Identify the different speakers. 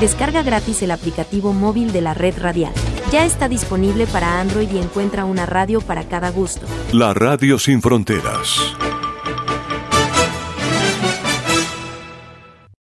Speaker 1: Descarga gratis el aplicativo móvil de la red radial. Ya está disponible para Android y encuentra una radio para cada gusto.
Speaker 2: La Radio Sin Fronteras.